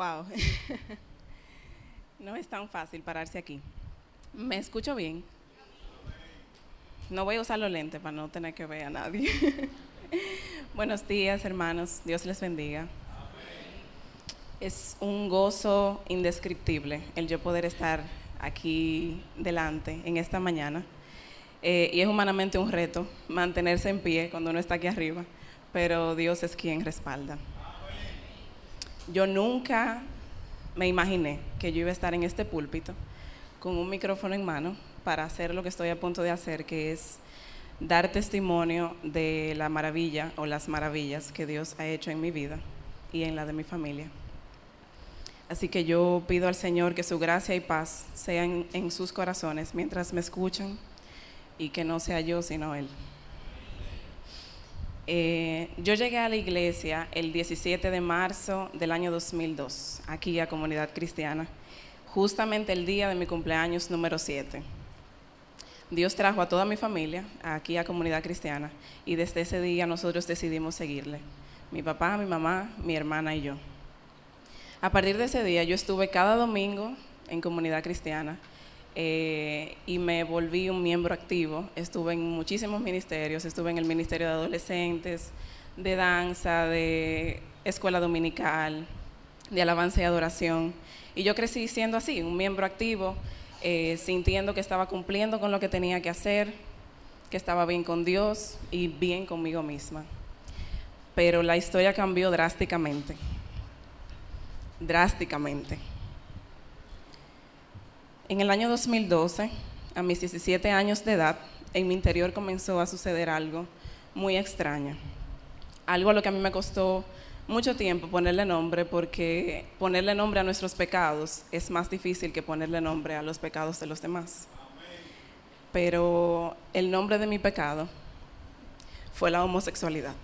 Wow. no es tan fácil pararse aquí. ¿Me escucho bien? No voy a usar los lentes para no tener que ver a nadie. Buenos días, hermanos. Dios les bendiga. Es un gozo indescriptible el yo poder estar aquí delante en esta mañana. Eh, y es humanamente un reto mantenerse en pie cuando uno está aquí arriba, pero Dios es quien respalda. Yo nunca me imaginé que yo iba a estar en este púlpito con un micrófono en mano para hacer lo que estoy a punto de hacer, que es dar testimonio de la maravilla o las maravillas que Dios ha hecho en mi vida y en la de mi familia. Así que yo pido al Señor que su gracia y paz sean en sus corazones mientras me escuchan y que no sea yo sino Él. Eh, yo llegué a la iglesia el 17 de marzo del año 2002, aquí a Comunidad Cristiana, justamente el día de mi cumpleaños número 7. Dios trajo a toda mi familia aquí a Comunidad Cristiana y desde ese día nosotros decidimos seguirle. Mi papá, mi mamá, mi hermana y yo. A partir de ese día yo estuve cada domingo en Comunidad Cristiana eh, y me volví un miembro activo. Estuve en muchísimos ministerios, estuve en el Ministerio de Adolescentes, de danza, de escuela dominical, de alabanza y adoración. Y yo crecí siendo así, un miembro activo, eh, sintiendo que estaba cumpliendo con lo que tenía que hacer, que estaba bien con Dios y bien conmigo misma. Pero la historia cambió drásticamente, drásticamente. En el año 2012, a mis 17 años de edad, en mi interior comenzó a suceder algo muy extraño. Algo a lo que a mí me costó mucho tiempo ponerle nombre porque ponerle nombre a nuestros pecados es más difícil que ponerle nombre a los pecados de los demás. Pero el nombre de mi pecado fue la homosexualidad.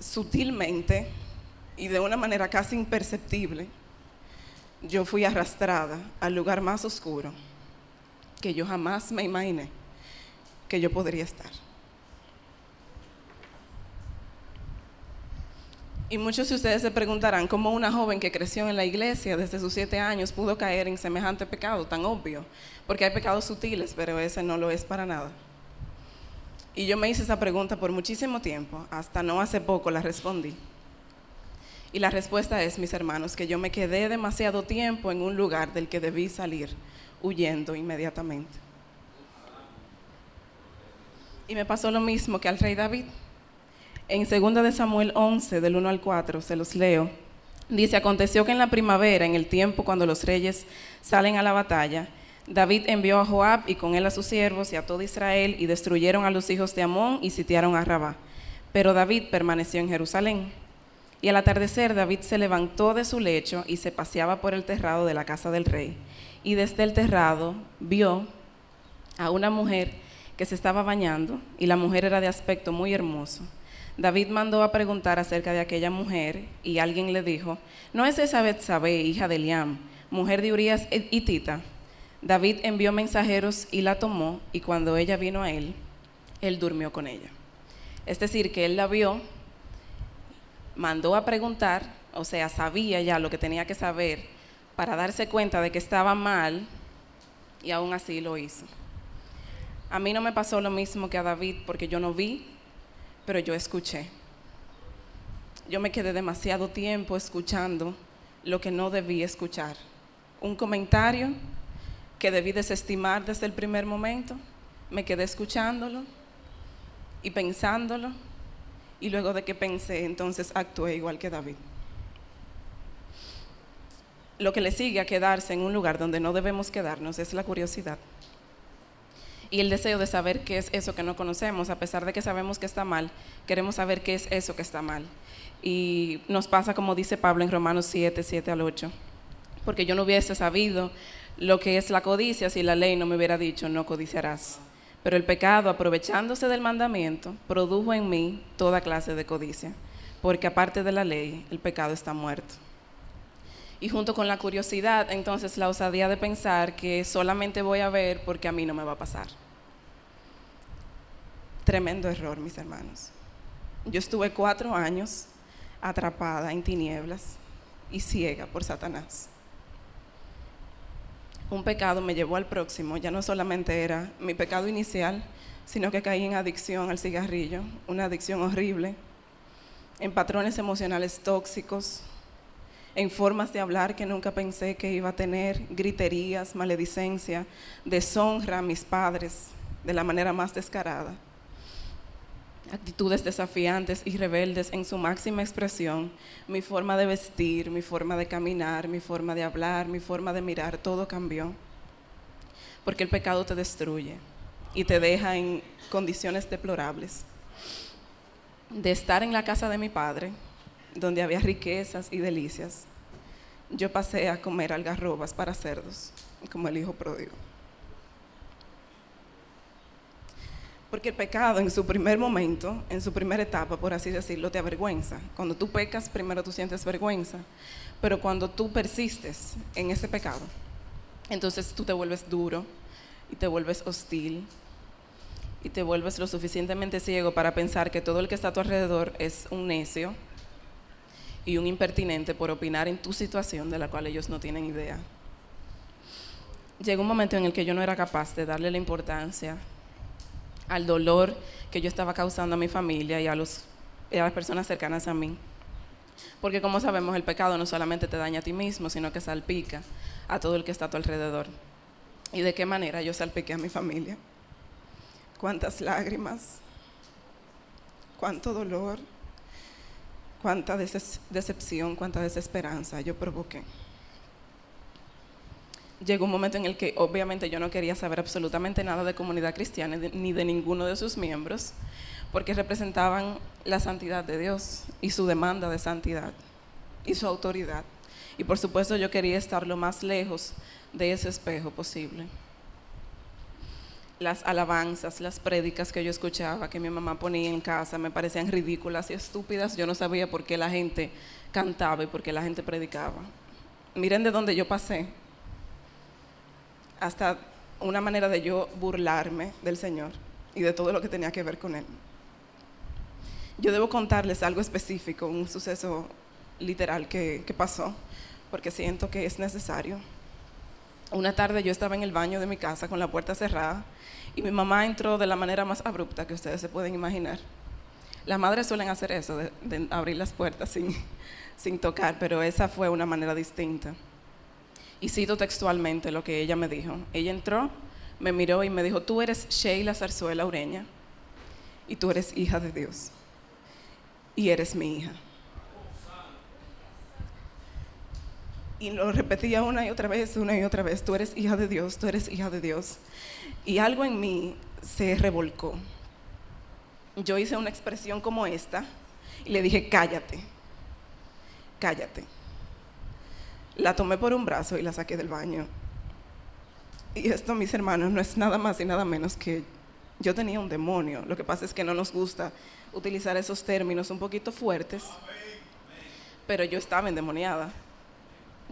Sutilmente, y de una manera casi imperceptible, yo fui arrastrada al lugar más oscuro que yo jamás me imaginé que yo podría estar. Y muchos de ustedes se preguntarán cómo una joven que creció en la iglesia desde sus siete años pudo caer en semejante pecado tan obvio, porque hay pecados sutiles, pero ese no lo es para nada. Y yo me hice esa pregunta por muchísimo tiempo, hasta no hace poco la respondí. Y la respuesta es, mis hermanos, que yo me quedé demasiado tiempo en un lugar del que debí salir, huyendo inmediatamente. Y me pasó lo mismo que al rey David. En 2 de Samuel 11, del 1 al 4, se los leo. Dice, aconteció que en la primavera, en el tiempo cuando los reyes salen a la batalla, David envió a Joab y con él a sus siervos y a todo Israel y destruyeron a los hijos de Amón y sitiaron a Rabá. Pero David permaneció en Jerusalén. Y al atardecer David se levantó de su lecho y se paseaba por el terrado de la casa del rey. Y desde el terrado vio a una mujer que se estaba bañando y la mujer era de aspecto muy hermoso. David mandó a preguntar acerca de aquella mujer y alguien le dijo, ¿no es esa Betsabé, hija de Liam, mujer de Urias Tita? David envió mensajeros y la tomó y cuando ella vino a él, él durmió con ella. Es decir, que él la vio mandó a preguntar, o sea, sabía ya lo que tenía que saber para darse cuenta de que estaba mal y aún así lo hizo. A mí no me pasó lo mismo que a David porque yo no vi, pero yo escuché. Yo me quedé demasiado tiempo escuchando lo que no debí escuchar. Un comentario que debí desestimar desde el primer momento, me quedé escuchándolo y pensándolo y luego de que pensé, entonces actué igual que David. Lo que le sigue a quedarse en un lugar donde no debemos quedarnos es la curiosidad y el deseo de saber qué es eso que no conocemos, a pesar de que sabemos que está mal, queremos saber qué es eso que está mal. Y nos pasa como dice Pablo en Romanos 7, 7 al 8, porque yo no hubiese sabido lo que es la codicia si la ley no me hubiera dicho no codiciarás. Pero el pecado, aprovechándose del mandamiento, produjo en mí toda clase de codicia, porque aparte de la ley, el pecado está muerto. Y junto con la curiosidad, entonces la osadía de pensar que solamente voy a ver porque a mí no me va a pasar. Tremendo error, mis hermanos. Yo estuve cuatro años atrapada en tinieblas y ciega por Satanás. Un pecado me llevó al próximo, ya no solamente era mi pecado inicial, sino que caí en adicción al cigarrillo, una adicción horrible, en patrones emocionales tóxicos, en formas de hablar que nunca pensé que iba a tener, griterías, maledicencia, deshonra a mis padres de la manera más descarada actitudes desafiantes y rebeldes en su máxima expresión, mi forma de vestir, mi forma de caminar, mi forma de hablar, mi forma de mirar, todo cambió. Porque el pecado te destruye y te deja en condiciones deplorables. De estar en la casa de mi padre, donde había riquezas y delicias, yo pasé a comer algarrobas para cerdos, como el hijo pródigo. Porque el pecado en su primer momento, en su primera etapa, por así decirlo, te avergüenza. Cuando tú pecas, primero tú sientes vergüenza. Pero cuando tú persistes en ese pecado, entonces tú te vuelves duro y te vuelves hostil y te vuelves lo suficientemente ciego para pensar que todo el que está a tu alrededor es un necio y un impertinente por opinar en tu situación de la cual ellos no tienen idea. Llegó un momento en el que yo no era capaz de darle la importancia al dolor que yo estaba causando a mi familia y a, los, las personas cercanas a mí. Porque como sabemos, el pecado no solamente te daña a ti mismo, sino que salpica a todo el que está a tu alrededor. ¿Y de qué manera yo salpiqué a mi familia? ¿Cuántas lágrimas? ¿Cuánto dolor? ¿Cuánta decepción? ¿Cuánta desesperanza yo provoqué? Llegó un momento en el que obviamente yo no quería saber absolutamente nada de comunidad cristiana ni de ninguno de sus miembros, porque representaban la santidad de Dios y su demanda de santidad y su autoridad. Y por supuesto yo quería estar lo más lejos de ese espejo posible. Las alabanzas, las prédicas que yo escuchaba, que mi mamá ponía en casa, me parecían ridículas y estúpidas. Yo no sabía por qué la gente cantaba y por qué la gente predicaba. Miren de dónde yo pasé hasta una manera de yo burlarme del Señor y de todo lo que tenía que ver con Él. Yo debo contarles algo específico, un suceso literal que, pasó, porque siento que es necesario. Una tarde yo estaba en el baño de mi casa con la puerta cerrada y mi mamá entró de la manera más abrupta que ustedes se pueden imaginar. Las madres suelen hacer eso, de, abrir las puertas sin, sin tocar, pero esa fue una manera distinta. Y cito textualmente lo que ella me dijo. Ella entró, me miró y me dijo, tú eres Sheila Zarzuela Ureña y tú eres hija de Dios. Y eres mi hija. Y lo repetía una y otra vez, una y otra vez, tú eres hija de Dios, tú eres hija de Dios. Y algo en mí se revolcó. Yo hice una expresión como esta y le dije, cállate, cállate la tomé por un brazo y la saqué del baño. Y esto, mis hermanos, no es nada más y nada menos que yo tenía un demonio. Lo que pasa es que no nos gusta utilizar esos términos un poquito fuertes, pero yo estaba endemoniada.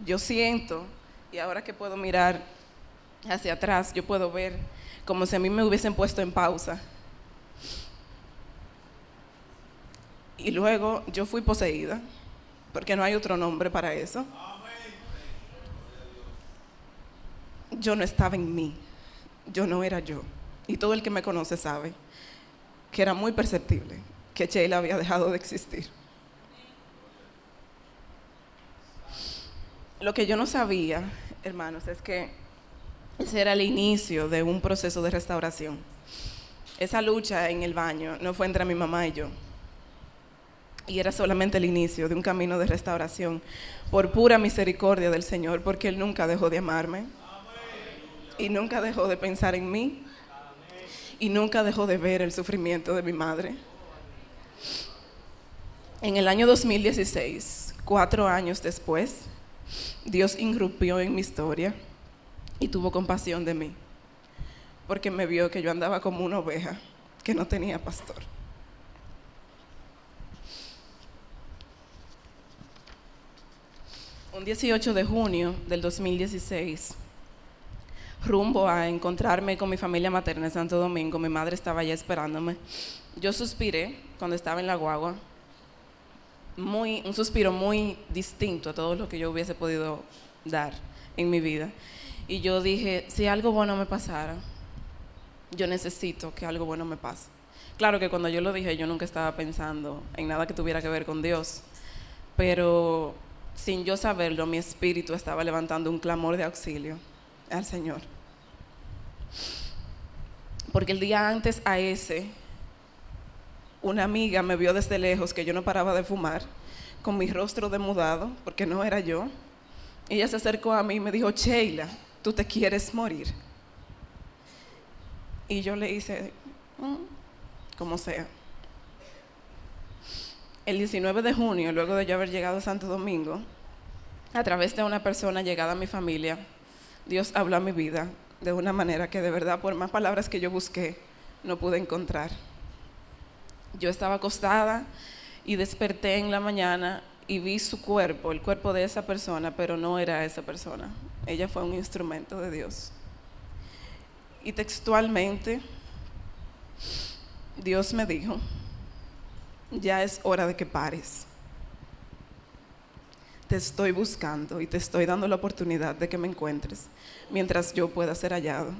Yo siento, y ahora que puedo mirar hacia atrás, yo puedo ver como si a mí me hubiesen puesto en pausa. Y luego yo fui poseída, porque no hay otro nombre para eso. Yo no estaba en mí, yo no era yo. Y todo el que me conoce sabe que era muy perceptible que Sheila había dejado de existir. Lo que yo no sabía, hermanos, es que ese era el inicio de un proceso de restauración. Esa lucha en el baño no fue entre mi mamá y yo. Y era solamente el inicio de un camino de restauración por pura misericordia del Señor, porque Él nunca dejó de amarme y nunca dejó de pensar en mí y nunca dejó de ver el sufrimiento de mi madre. En el año 2016, cuatro años después, Dios irrumpió en mi historia y tuvo compasión de mí, porque me vio que yo andaba como una oveja que no tenía pastor. Un 18 de junio del 2016, rumbo a encontrarme con mi familia materna en Santo Domingo. Mi madre estaba allá esperándome. Yo suspiré cuando estaba en la guagua, muy, un suspiro muy distinto a todo lo que yo hubiese podido dar en mi vida. Y yo dije, si algo bueno me pasara, yo necesito que algo bueno me pase. Claro que cuando yo lo dije, yo nunca estaba pensando en nada que tuviera que ver con Dios, pero sin yo saberlo, mi espíritu estaba levantando un clamor de auxilio al Señor. Porque el día antes a ese, una amiga me vio desde lejos que yo no paraba de fumar, con mi rostro demudado, porque no era yo. Ella se acercó a mí y me dijo, Sheila, tú te quieres morir. Y yo le hice, mm, como sea. El 19 de junio, luego de yo haber llegado a Santo Domingo, a través de una persona llegada a mi familia, Dios habló a mi vida de una manera que de verdad, por más palabras que yo busqué, no pude encontrar. Yo estaba acostada y desperté en la mañana y vi su cuerpo, el cuerpo de esa persona, pero no era esa persona. Ella fue un instrumento de Dios. Y textualmente, Dios me dijo, ya es hora de que pares. Te estoy buscando y te estoy dando la oportunidad de que me encuentres mientras yo pueda ser hallado.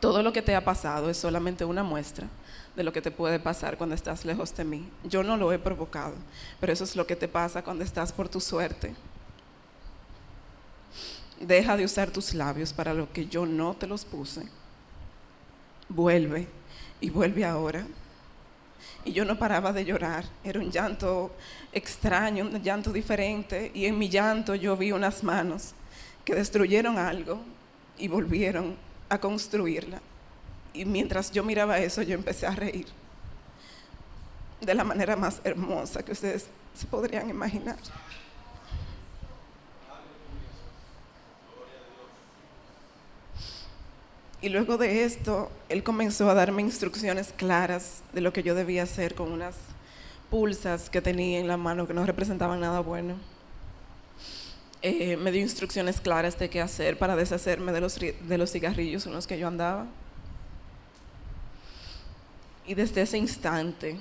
Todo lo que te ha pasado es solamente una muestra de lo que te puede pasar cuando estás lejos de mí. Yo no lo he provocado, pero eso es lo que te pasa cuando estás por tu suerte. Deja de usar tus labios para lo que yo no te los puse. Vuelve y vuelve ahora. Y yo no paraba de llorar. Era un llanto extraño, un llanto diferente. Y en mi llanto yo vi unas manos que destruyeron algo y volvieron a construirla. Y mientras yo miraba eso, yo empecé a reír de la manera más hermosa que ustedes se podrían imaginar. Y luego de esto, él comenzó a darme instrucciones claras de lo que yo debía hacer con unas pulsas que tenía en la mano que no representaban nada bueno. Eh, me dio instrucciones claras de qué hacer para deshacerme de los, cigarrillos en los que yo andaba. Y desde ese instante,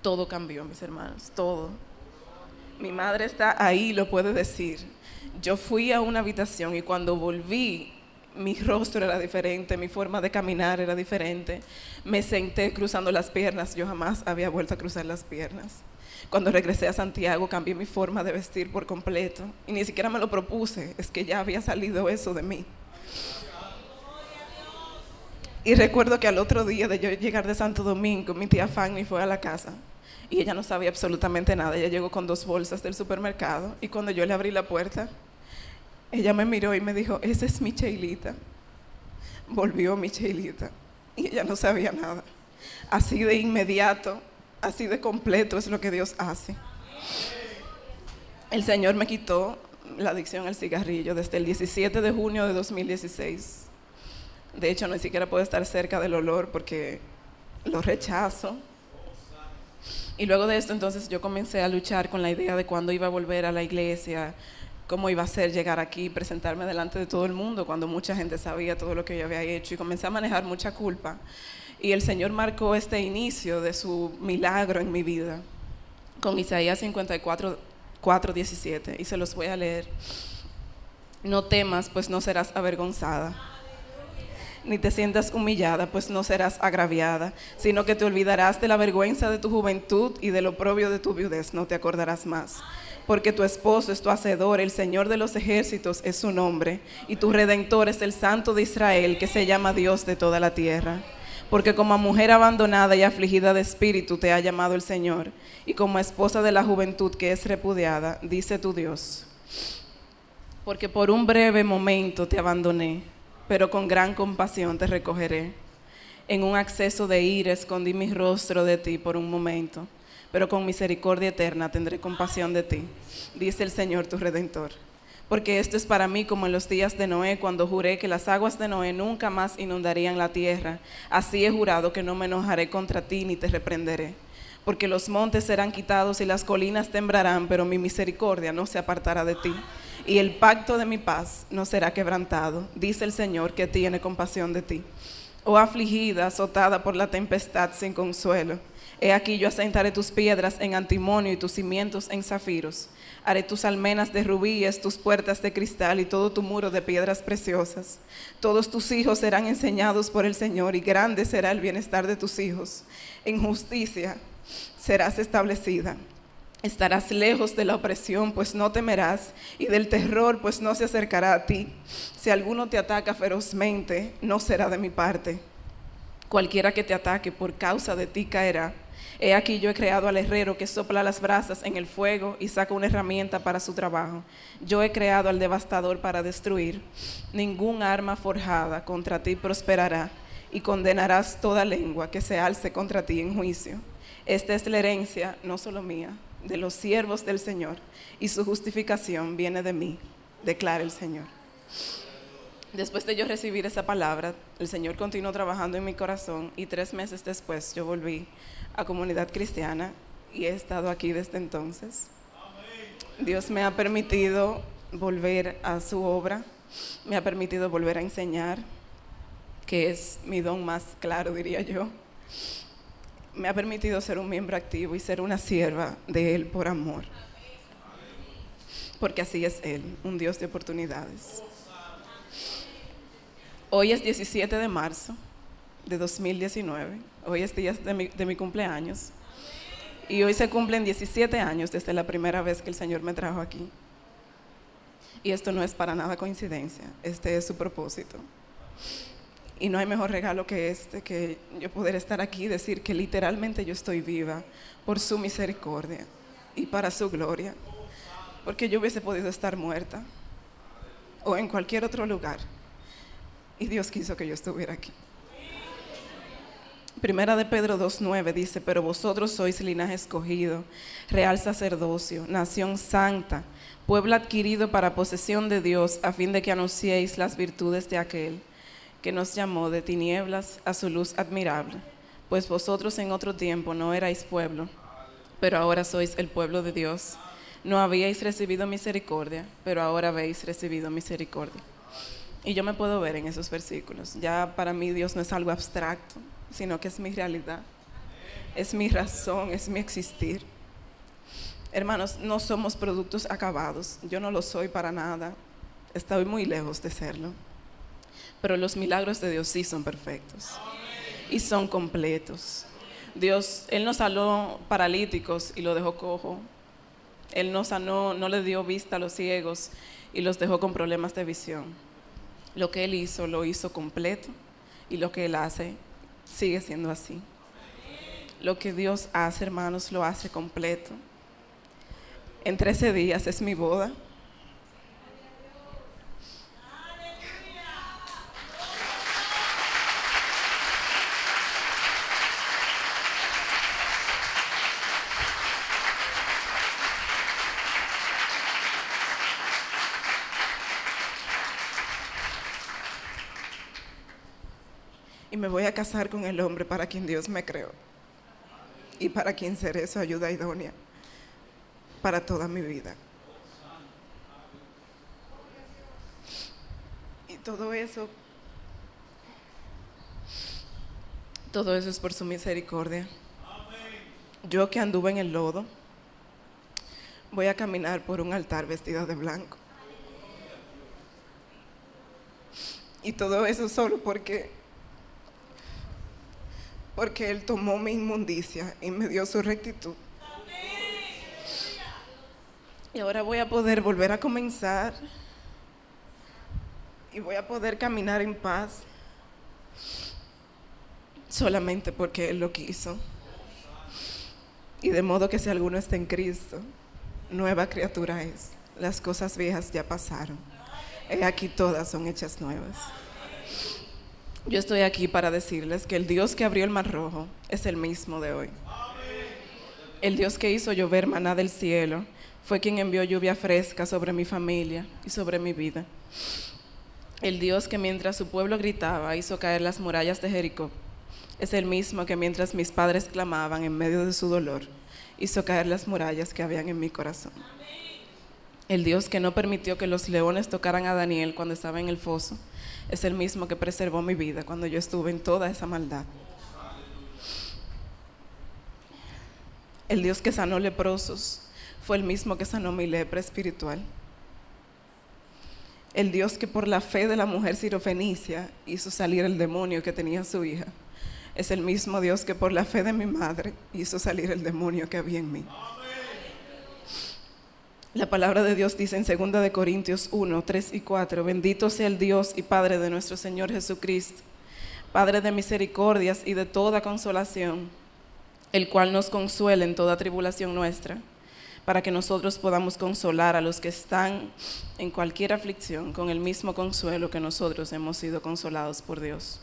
todo cambió, mis hermanos, todo. Mi madre está ahí, lo puede decir. Yo fui a una habitación y cuando volví, mi rostro era diferente, mi forma de caminar era diferente. Me senté cruzando las piernas, yo jamás había vuelto a cruzar las piernas. Cuando regresé a Santiago cambié mi forma de vestir por completo y ni siquiera me lo propuse, es que ya había salido eso de mí. Y recuerdo que al otro día de yo llegar de Santo Domingo, mi tía Fanny fue a la casa y ella no sabía absolutamente nada. Ella llegó con dos bolsas del supermercado y cuando yo le abrí la puerta, ella me miró y me dijo, esa es mi Cheilita. Volvió mi Cheilita y ella no sabía nada. Así de inmediato así de completo es lo que Dios hace. El Señor me quitó la adicción al cigarrillo desde el 17 de junio de 2016. De hecho, ni siquiera puedo estar cerca del olor porque lo rechazo. Y luego de esto, entonces yo comencé a luchar con la idea de cuándo iba a volver a la iglesia, cómo iba a ser llegar aquí, presentarme delante de todo el mundo, cuando mucha gente sabía todo lo que yo había hecho. Y comencé a manejar mucha culpa. Y el Señor marcó este inicio de su milagro en mi vida con Isaías 54, 4, 17. Y se los voy a leer. No temas, pues no serás avergonzada. Ni te sientas humillada, pues no serás agraviada, sino que te olvidarás de la vergüenza de tu juventud y de lo propio de tu viudez, no te acordarás más. Porque tu esposo es tu hacedor, el Señor de los ejércitos es su nombre, y tu redentor es el Santo de Israel, que se llama Dios de toda la tierra porque como mujer abandonada y afligida de espíritu te ha llamado el Señor, y como esposa de la juventud que es repudiada, dice tu Dios. Porque por un breve momento te abandoné, pero con gran compasión te recogeré. En un acceso de ira escondí mi rostro de ti por un momento, pero con misericordia eterna tendré compasión de ti, dice el Señor tu Redentor porque esto es para mí como en los días de Noé, cuando juré que las aguas de Noé nunca más inundarían la tierra. Así he jurado que no me enojaré contra ti ni te reprenderé. Porque los montes serán quitados y las colinas temblarán, pero mi misericordia no se apartará de ti. y el pacto de mi paz no será quebrantado, dice el Señor que tiene compasión de ti. Oh afligida, azotada por la tempestad sin consuelo, he aquí yo asentaré tus piedras en antimonio y tus cimientos en zafiros. Haré tus almenas de rubíes, tus puertas de cristal y todo tu muro de piedras preciosas. Todos tus hijos serán enseñados por el Señor y grande será el bienestar de tus hijos. En justicia serás establecida Estarás lejos de la opresión, pues no temerás, y del terror, pues no se acercará a ti. Si alguno te ataca ferozmente, no será de mi parte. Cualquiera que te ataque por causa de ti caerá. He aquí yo he creado al herrero que sopla las brasas en el fuego y saca una herramienta para su trabajo. Yo he creado al devastador para destruir. Ningún arma forjada contra ti prosperará y condenarás toda lengua que se alce contra ti en juicio. Esta es la herencia, no solo mía, de los siervos del Señor, y su justificación viene de mí, declara el Señor. Después de yo recibir esa palabra, el Señor continuó trabajando en mi corazón y tres meses después yo volví a comunidad cristiana y he estado aquí desde entonces. Dios me ha permitido volver a su obra, me ha permitido volver a enseñar, que es mi don más claro, diría yo me ha permitido ser un miembro activo y ser una sierva de Él por amor. Porque así es Él, un Dios de oportunidades. Hoy es 17 de marzo de 2019. Hoy es día de mi, de mi cumpleaños. Y hoy se cumplen 17 años desde la primera vez que el Señor me trajo aquí. Y esto no es para nada coincidencia, este es su propósito. Y no hay mejor regalo que este, que yo poder estar aquí y decir que literalmente yo estoy viva por su misericordia y para su gloria. Porque yo hubiese podido estar muerta o en cualquier otro lugar. Y Dios quiso que yo estuviera aquí. Primera de Pedro 2.9 dice, pero vosotros sois linaje escogido, real sacerdocio, nación santa, pueblo adquirido para posesión de Dios, a fin de que anunciéis las virtudes de aquel que nos llamó de tinieblas a su luz admirable, pues vosotros en otro tiempo no erais pueblo, pero ahora sois el pueblo de Dios. No habíais recibido misericordia, pero ahora habéis recibido misericordia. Y yo me puedo ver en esos versículos. Ya para mí Dios no es algo abstracto, sino que es mi realidad, es mi razón, es mi existir. Hermanos, no somos productos acabados. Yo no lo soy para nada. Estoy muy lejos de serlo. Pero los milagros de Dios sí son perfectos y son completos. Dios, Él no sanó paralíticos y lo dejó cojo. Él no sanó, no le dio vista a los ciegos y los dejó con problemas de visión. Lo que Él hizo, lo hizo completo y lo que Él hace sigue siendo así. Lo que Dios hace, hermanos, lo hace completo. En 13 días es mi boda. Me voy a casar con el hombre para quien Dios me creó y para quien seré su ayuda idónea para toda mi vida. Y todo eso, todo eso es por su misericordia. Yo que anduve en el lodo, voy a caminar por un altar vestido de blanco. Y todo eso solo porque porque Él tomó mi inmundicia y me dio su rectitud. Y ahora voy a poder volver a comenzar y voy a poder caminar en paz solamente porque Él lo quiso. Y de modo que si alguno está en Cristo, nueva criatura es. Las cosas viejas ya pasaron. He aquí todas son hechas nuevas. Yo estoy aquí para decirles que el Dios que abrió el mar rojo es el mismo de hoy. El Dios que hizo llover maná del cielo fue quien envió lluvia fresca sobre mi familia y sobre mi vida. El Dios que mientras su pueblo gritaba hizo caer las murallas de Jericó es el mismo que mientras mis padres clamaban en medio de su dolor hizo caer las murallas que habían en mi corazón. El Dios que no permitió que los leones tocaran a Daniel cuando estaba en el foso es el mismo que preservó mi vida cuando yo estuve en toda esa maldad. El Dios que sanó leprosos fue el mismo que sanó mi lepra espiritual. El Dios que por la fe de la mujer sirofenicia hizo salir el demonio que tenía su hija. Es el mismo Dios que por la fe de mi madre hizo salir el demonio que había en mí. La palabra de Dios dice en 2 de Corintios 1, 3 y 4, bendito sea el Dios y Padre de nuestro Señor Jesucristo, Padre de misericordias y de toda consolación, el cual nos consuela en toda tribulación nuestra, para que nosotros podamos consolar a los que están en cualquier aflicción con el mismo consuelo que nosotros hemos sido consolados por Dios.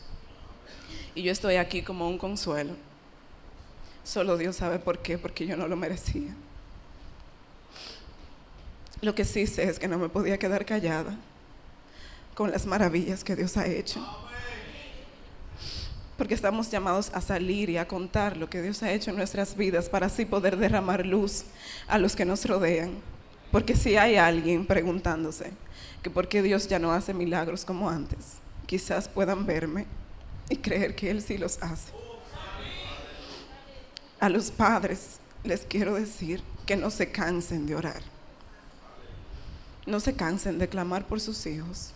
Y yo estoy aquí como un consuelo. Solo Dios sabe por qué, porque yo no lo merecía. Lo que sí sé es que no me podía quedar callada con las maravillas que Dios ha hecho. Porque estamos llamados a salir y a contar lo que Dios ha hecho en nuestras vidas para así poder derramar luz a los que nos rodean. Porque si hay alguien preguntándose que por qué Dios ya no hace milagros como antes, quizás puedan verme y creer que Él sí los hace. A los padres les quiero decir que no se cansen de orar no se cansen de clamar por sus hijos.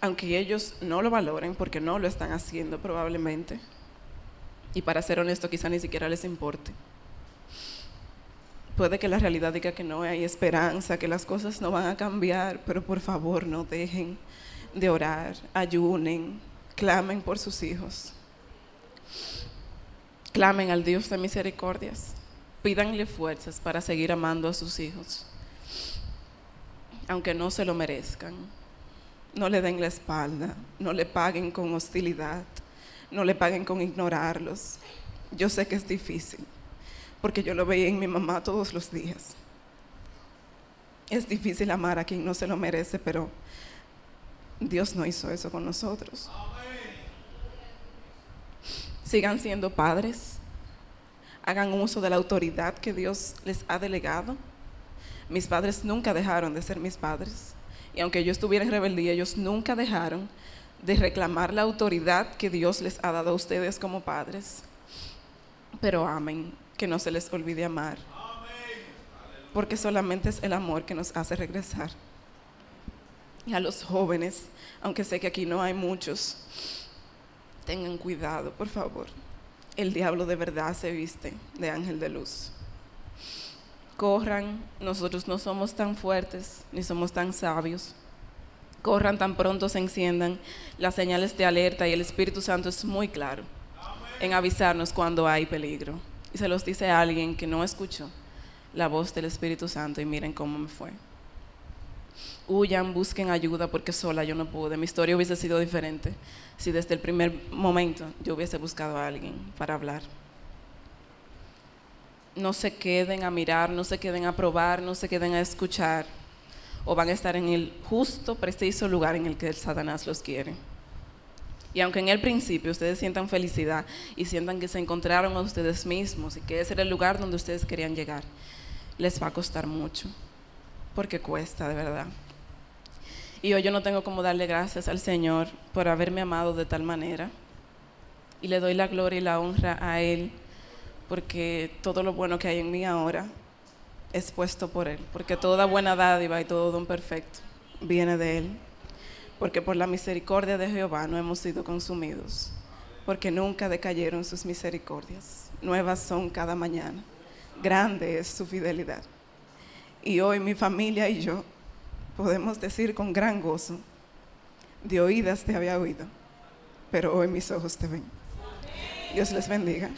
Aunque ellos no lo valoren porque no lo están haciendo probablemente. Y para ser honesto, quizá ni siquiera les importe. Puede que la realidad diga que no hay esperanza, que las cosas no van a cambiar, pero por favor no dejen de orar, ayunen, clamen por sus hijos. Clamen al Dios de misericordias. Pídanle fuerzas para seguir amando a sus hijos aunque no se lo merezcan. No le den la espalda, no le paguen con hostilidad, no le paguen con ignorarlos. Yo sé que es difícil, porque yo lo veía en mi mamá todos los días. Es difícil amar a quien no se lo merece, pero Dios no hizo eso con nosotros. Sigan siendo padres, hagan uso de la autoridad que Dios les ha delegado mis padres nunca dejaron de ser mis padres. Y aunque yo estuviera en rebeldía, ellos nunca dejaron de reclamar la autoridad que Dios les ha dado a ustedes como padres. Pero amen, que no se les olvide amar. Porque solamente es el amor que nos hace regresar. Y a los jóvenes, aunque sé que aquí no hay muchos, tengan cuidado, por favor. El diablo de verdad se viste de ángel de luz corran, nosotros no somos tan fuertes ni somos tan sabios. Corran tan pronto se enciendan las señales de alerta y el Espíritu Santo es muy claro en avisarnos cuando hay peligro. Y se los dice a alguien que no escuchó la voz del Espíritu Santo y miren cómo me fue. Huyan, busquen ayuda porque sola yo no pude. Mi historia hubiese sido diferente si desde el primer momento yo hubiese buscado a alguien para hablar no se queden a mirar, no se queden a probar, no se queden a escuchar, o van a estar en el justo, preciso lugar en el que el Satanás los quiere. Y aunque en el principio ustedes sientan felicidad y sientan que se encontraron a ustedes mismos y que ese era el lugar donde ustedes querían llegar, les va a costar mucho, porque cuesta de verdad. Y hoy yo no tengo como darle gracias al Señor por haberme amado de tal manera. Y le doy la gloria y la honra a Él porque todo lo bueno que hay en mí ahora es puesto por Él, porque toda buena dádiva y todo don perfecto viene de Él, porque por la misericordia de Jehová no hemos sido consumidos, porque nunca decayeron sus misericordias, nuevas son cada mañana, grande es su fidelidad. Y hoy mi familia y yo podemos decir con gran gozo, de oídas te había oído, pero hoy mis ojos te ven. Dios les bendiga.